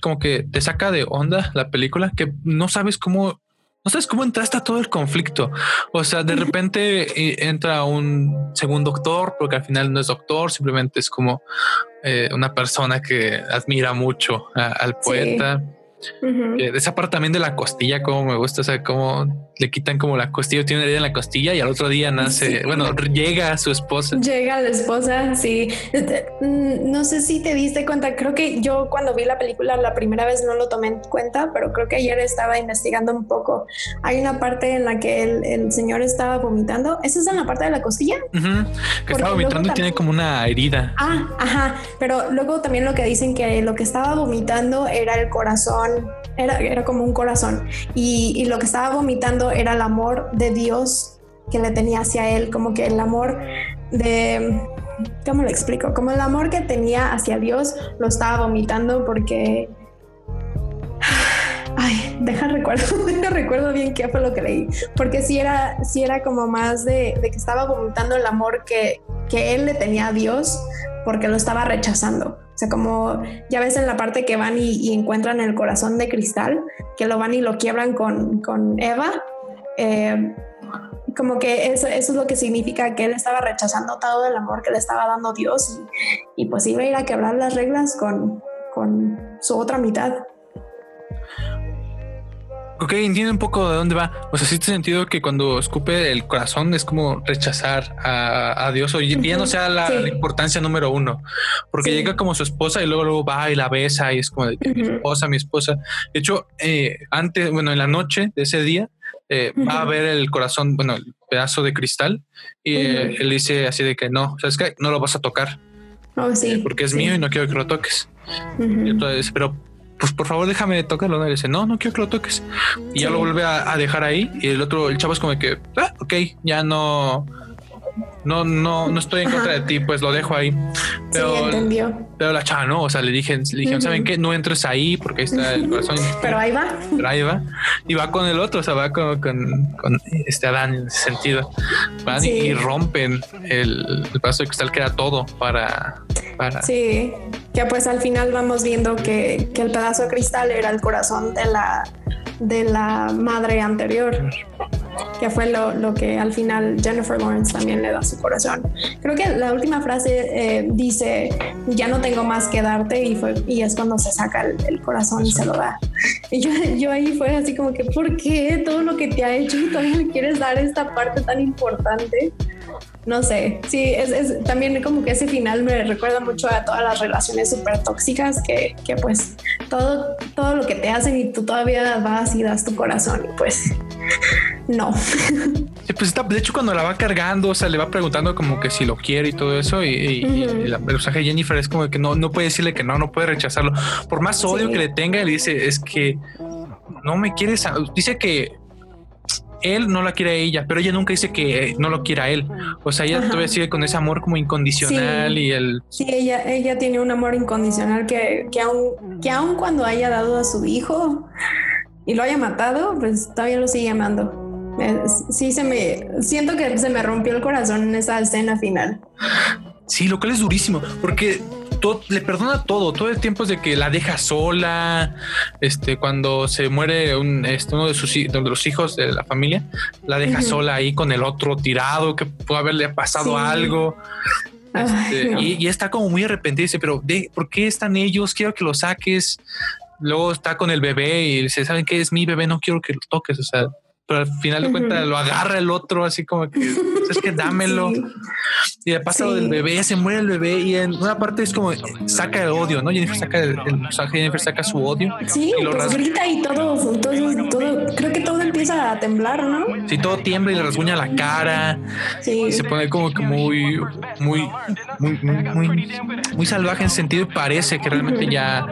como que te saca de onda la película, que no sabes cómo, no sabes cómo entraste a todo el conflicto. O sea, de repente eh, entra un segundo doctor, porque al final no es doctor, simplemente es como eh, una persona que admira mucho al poeta. Eh, esa parte también de la costilla, como me gusta, o sea, cómo le quitan como la costilla, tiene una herida en la costilla y al otro día nace, bueno, llega su esposa. Llega la esposa, sí. Este, mm, no sé si te diste cuenta, creo que yo cuando vi la película la primera vez no lo tomé en cuenta, pero creo que ayer estaba investigando un poco. Hay una parte en la que el, señor estaba vomitando. ¿Esa es en la parte de la costilla? Que estaba vomitando y tiene como una herida. Ah, ajá. Pero luego también lo que dicen que lo que estaba vomitando era el corazón, era, era como un corazón. Y, y lo que estaba vomitando era el amor de Dios que le tenía hacia él, como que el amor de, ¿cómo lo explico? Como el amor que tenía hacia Dios lo estaba vomitando porque... Ay, deja recuerdo, deja recuerdo bien qué fue lo que leí, porque si era, si era como más de, que estaba vomitando el amor que, que él le tenía a Dios porque lo estaba rechazando. O sea, como ya ves en la parte que van y, encuentran el corazón de cristal, que lo van y lo quiebran con, con Eva, eh, como que eso, eso, es lo que significa que él estaba rechazando todo el amor que le estaba dando Dios y, y pues iba a ir a quebrar las reglas con, con su otra mitad. Ok, entiendo un poco de dónde va. O sea, sí te sentido que cuando escupe el corazón es como rechazar a, Dios o ya no sea la, importancia número uno, porque llega como su esposa y luego, luego va y la besa y es como de mi esposa, mi esposa. De hecho, eh, antes, bueno, en la noche de ese día, eh, va a ver el corazón, bueno, el pedazo de cristal y eh, él dice así de que no, sabes que no lo vas a tocar. Oh, sí. porque es mío y no quiero que lo toques. Entonces, pero pues por favor déjame tocarlo. Y dice, no, no quiero que lo toques. Y ya lo vuelve a, dejar ahí. Y el otro, el chavo es como que, ah, ok, ya no, no, no, no estoy en contra de ti, pues lo dejo ahí. Pero, sí, entendió. Pero la chava no, o sea, le dije, le dije, ¿saben qué? No entres ahí porque ahí está el corazón. pero ahí va. Pero ahí va. Y va con el otro, o sea, va con, con, este Adán en ese sentido. Van y rompen el, el paso de cristal que era todo para, para. Sí, que pues al final vamos viendo que, que el pedazo de cristal era el corazón de la, de la madre anterior que fue lo, que al final Jennifer Lawrence también le da su corazón. Creo que la última frase eh, dice, ya no tengo más que darte y, fue, y es cuando se saca el, corazón y se lo da. Y yo, yo, ahí fue así como que, ¿por qué todo lo que te ha hecho y todavía le quieres dar esta parte tan importante? no sé, sí, es, también como que ese final me recuerda mucho a todas las relaciones súper tóxicas que, que, pues todo, todo lo que te hacen y tú todavía vas y das tu corazón y pues no. Sí, pues está, de hecho cuando la va cargando, o sea, le va preguntando como que si lo quiere y todo eso y, la personaje de Jennifer es como que no, no puede decirle que no, no puede rechazarlo. Por más odio que le tenga, le dice, es que no me quieres, dice que él no la quiere a ella, pero ella nunca dice que no lo quiera a él. O sea, ella todavía sigue con ese amor como incondicional y el... Sí, ella, ella tiene un amor incondicional que, que, aun, que aun cuando haya dado a su hijo y lo haya matado, pues todavía lo sigue amando. Sí, se me... Siento que se me rompió el corazón en esa escena final. Sí, lo cual es durísimo, porque le perdona todo, todo el tiempo es de que la deja sola, este, cuando se muere un, este, uno de sus de los hijos de la familia, la deja sola ahí con el otro tirado, que puede haberle pasado algo. Este, y, está como muy arrepentido, dice, pero de, ¿por qué están ellos? Quiero que lo saques. Luego está con el bebé y dice, ¿saben qué es mi bebé? No quiero que lo toques. O sea, pero al final de cuentas lo agarra el otro, así como que es que dámelo. Y de pasado del bebé, se muere el bebé y en una parte es como saca el odio, ¿no? Jennifer saca el, Jennifer saca su odio. Sí, y lo pues grita y todo, todo, creo que todo empieza a temblar, ¿no? Sí, todo tiembla y le rasguña la cara. Sí. Y se pone como que muy, muy, muy, muy, muy salvaje en sentido y parece que realmente ya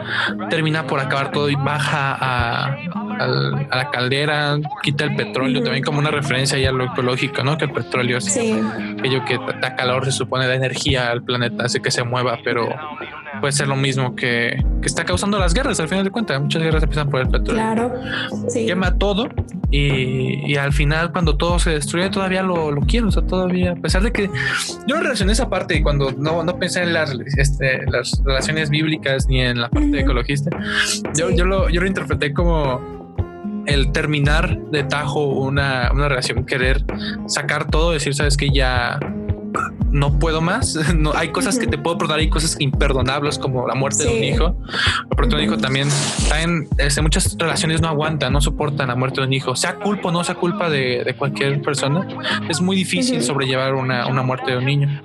termina por acabar todo y baja a, a la caldera, quita el petróleo, también como una referencia ya a lo ecológico, ¿no? Que el petróleo es aquello que da calor, se supone, da energía al planeta, hace que se mueva, pero puede ser lo mismo que, que está causando las guerras, al final de cuentas. Muchas guerras empiezan por el petróleo. Claro, sí. Quema todo y, y, al final, cuando todo se destruye, todavía lo, lo quiero, o sea, todavía, a pesar de que yo relacioné esa parte y cuando no, no pensé en las, este, las relaciones bíblicas ni en la parte ecologista, yo, yo, lo, yo lo interpreté como el terminar de tajo una, una relación, querer sacar todo, decir, sabes que ya no puedo más. No, hay cosas que te puedo perdonar, hay cosas imperdonables como la muerte de un hijo. La de un hijo también, también este, muchas relaciones no aguantan, no soportan la muerte de un hijo, sea culpa o no sea culpa de, cualquier persona. Es muy difícil sobrellevar una, muerte de un niño.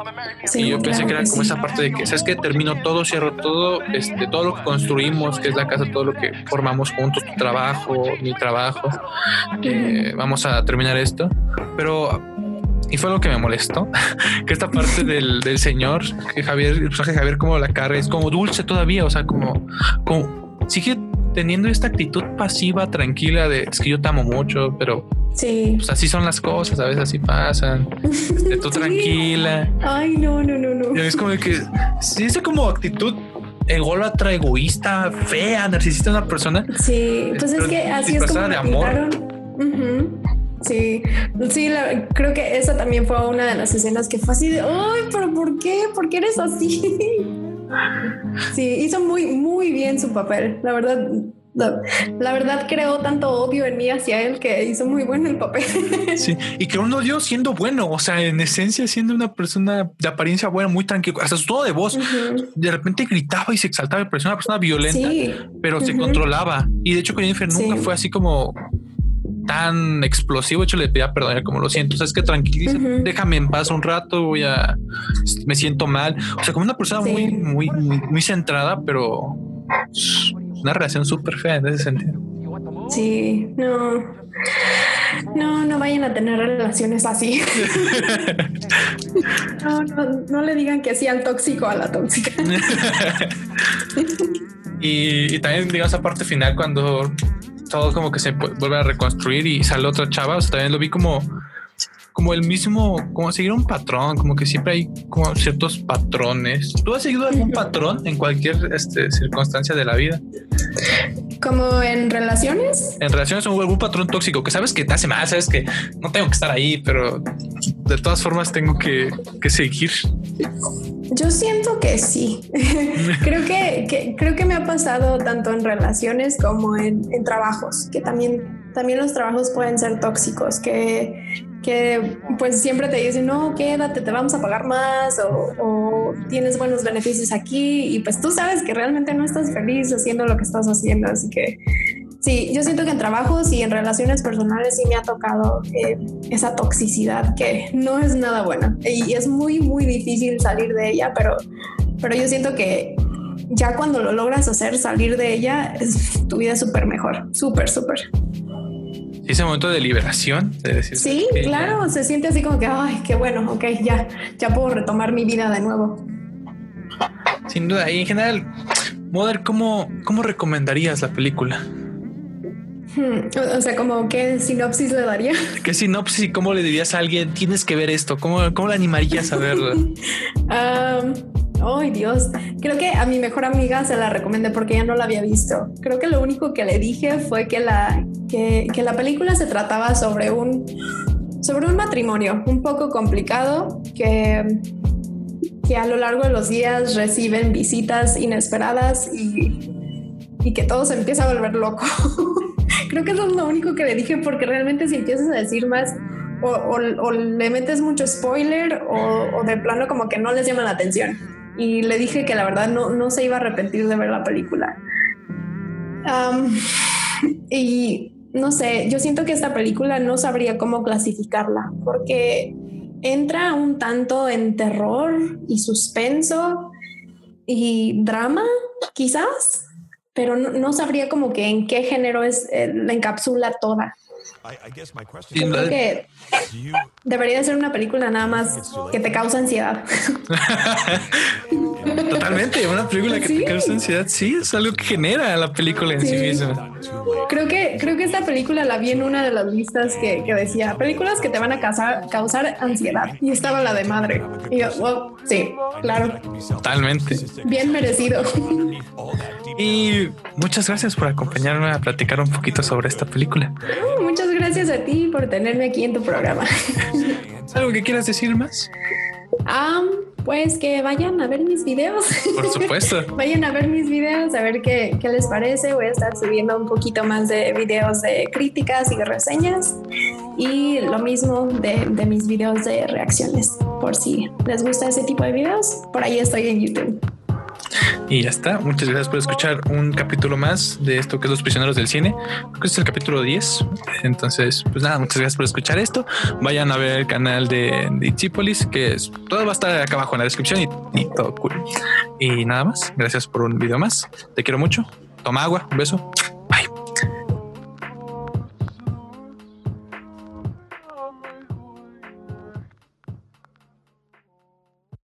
y yo pensé que era como esa parte de que, sabes que termino todo, cierro todo, este, todo lo que construimos, que es la casa, todo lo que formamos juntos, tu trabajo, mi trabajo. Eh, vamos a terminar esto, pero y fue lo que me molestó, que esta parte del, del señor, que Javier, el personaje de Javier como la carga es como dulce todavía, o sea, como, como sigue teniendo esta actitud pasiva, tranquila de es que yo te amo mucho, pero sí. pues así son las cosas, a veces así pasan. De tú tranquila. Ay, no, no, no, no. Y es como que sí, es como actitud ególatra, egoísta, fea, narcisista de una persona. Sí, pues es que así es como de amor. Sí, sí, creo que esa también fue una de las escenas que fue así de, ay, pero ¿por qué? ¿Por qué eres así? Sí, hizo muy, muy bien su papel. La verdad, La, verdad creo tanto odio en mí hacia él que hizo muy bueno el papel. Sí, y que uno dio siendo bueno, o sea, en esencia siendo una persona de apariencia buena, muy tranquila, hasta su tono de voz, de repente gritaba y se exaltaba, parecía una persona violenta, pero se controlaba. Y de hecho con Jennifer nunca fue así como tan explosivo. De hecho, le pedía perdón, como lo siento, es que tranquiliza, déjame en paz un rato, voy a, me siento mal. O sea, como una persona muy, muy, muy, centrada, pero una relación súper fea en ese sentido. Sí, no, no, no vayan a tener relaciones así. no, no, no, le digan que sí al tóxico a la tóxica. y, y también, digamos, esa parte final cuando todo como que se vuelve a reconstruir y sale otra chava. O sea, también lo vi como, como el mismo, como seguir un patrón, como que siempre hay como ciertos patrones. ¿Tú has seguido algún patrón en cualquier este, circunstancia de la vida? ¿Como en relaciones? En relaciones o algún patrón tóxico que sabes que te hace mal, sabes que no tengo que estar ahí, pero de todas formas tengo que, que seguir. Yo siento que sí. creo que, creo que me ha pasado tanto en relaciones como en, trabajos, que también, también los trabajos pueden ser tóxicos, que, que pues siempre te dicen, no, quédate, te vamos a pagar más o, o, tienes buenos beneficios aquí y pues tú sabes que realmente no estás feliz haciendo lo que estás haciendo, así que Sí, yo siento que en trabajos y en relaciones personales sí me ha tocado eh, esa toxicidad que no es nada buena y es muy, muy difícil salir de ella, pero, pero yo siento que ya cuando lo logras hacer, salir de ella, es, tu vida es súper mejor, súper, súper. Ese momento de liberación, de decir. Sí, claro, se siente así como que, ay, qué bueno, ok, ya, ya puedo retomar mi vida de nuevo. Sin duda, y en general, Mother, ¿cómo, cómo recomendarías la película? Hmm, o sea, como qué sinopsis le daría. ¿Qué sinopsis y cómo le dirías a alguien? Tienes que ver esto. ¿Cómo, cómo le animarías a verlo? Ay, Dios. Creo que a mi mejor amiga se la recomendé porque ella no la había visto. Creo que lo único que le dije fue que la, que, que la película se trataba sobre un, sobre un matrimonio un poco complicado que, que a lo largo de los días reciben visitas inesperadas y, y que todo se empieza a volver loco. Creo que eso es lo único que le dije porque realmente si empiezas a decir más o, le metes mucho spoiler o, de plano como que no les llama la atención. Y le dije que la verdad no, no se iba a arrepentir de ver la película. y no sé, yo siento que esta película no sabría cómo clasificarla porque entra un tanto en terror y suspenso y drama, quizás pero no, sabría como que en qué género es eh, la encapsula toda. Yo creo que debería ser una película nada más que te causa ansiedad. Totalmente, una película que te causa ansiedad, sí, es algo que genera la película en sí, misma. Creo que, creo que esta película la vi en una de las listas que, decía películas que te van a causar, causar ansiedad y estaba la de madre. Y yo, wow, sí, claro. Totalmente. Bien merecido. Y muchas gracias por acompañarme a platicar un poquito sobre esta película. muchas gracias a ti por tenerme aquí en tu programa. ¿Algo que quieras decir más? Pues que vayan a ver mis videos. Por supuesto. vayan a ver mis videos, a ver qué, qué, les parece. Voy a estar subiendo un poquito más de videos de críticas y de reseñas. Y lo mismo de, de mis videos de reacciones. Por si les gusta ese tipo de videos, por ahí estoy en YouTube. Y ya está. Muchas gracias por escuchar un capítulo más de esto que es Los Prisioneros del Cine. Creo que es el capítulo 10. Entonces, pues nada, muchas gracias por escuchar esto. Vayan a ver el canal de, de que es, todo va a estar acá abajo en la descripción y, y todo cool. Y nada más. Gracias por un video más. Te quiero mucho. Toma agua. Un beso.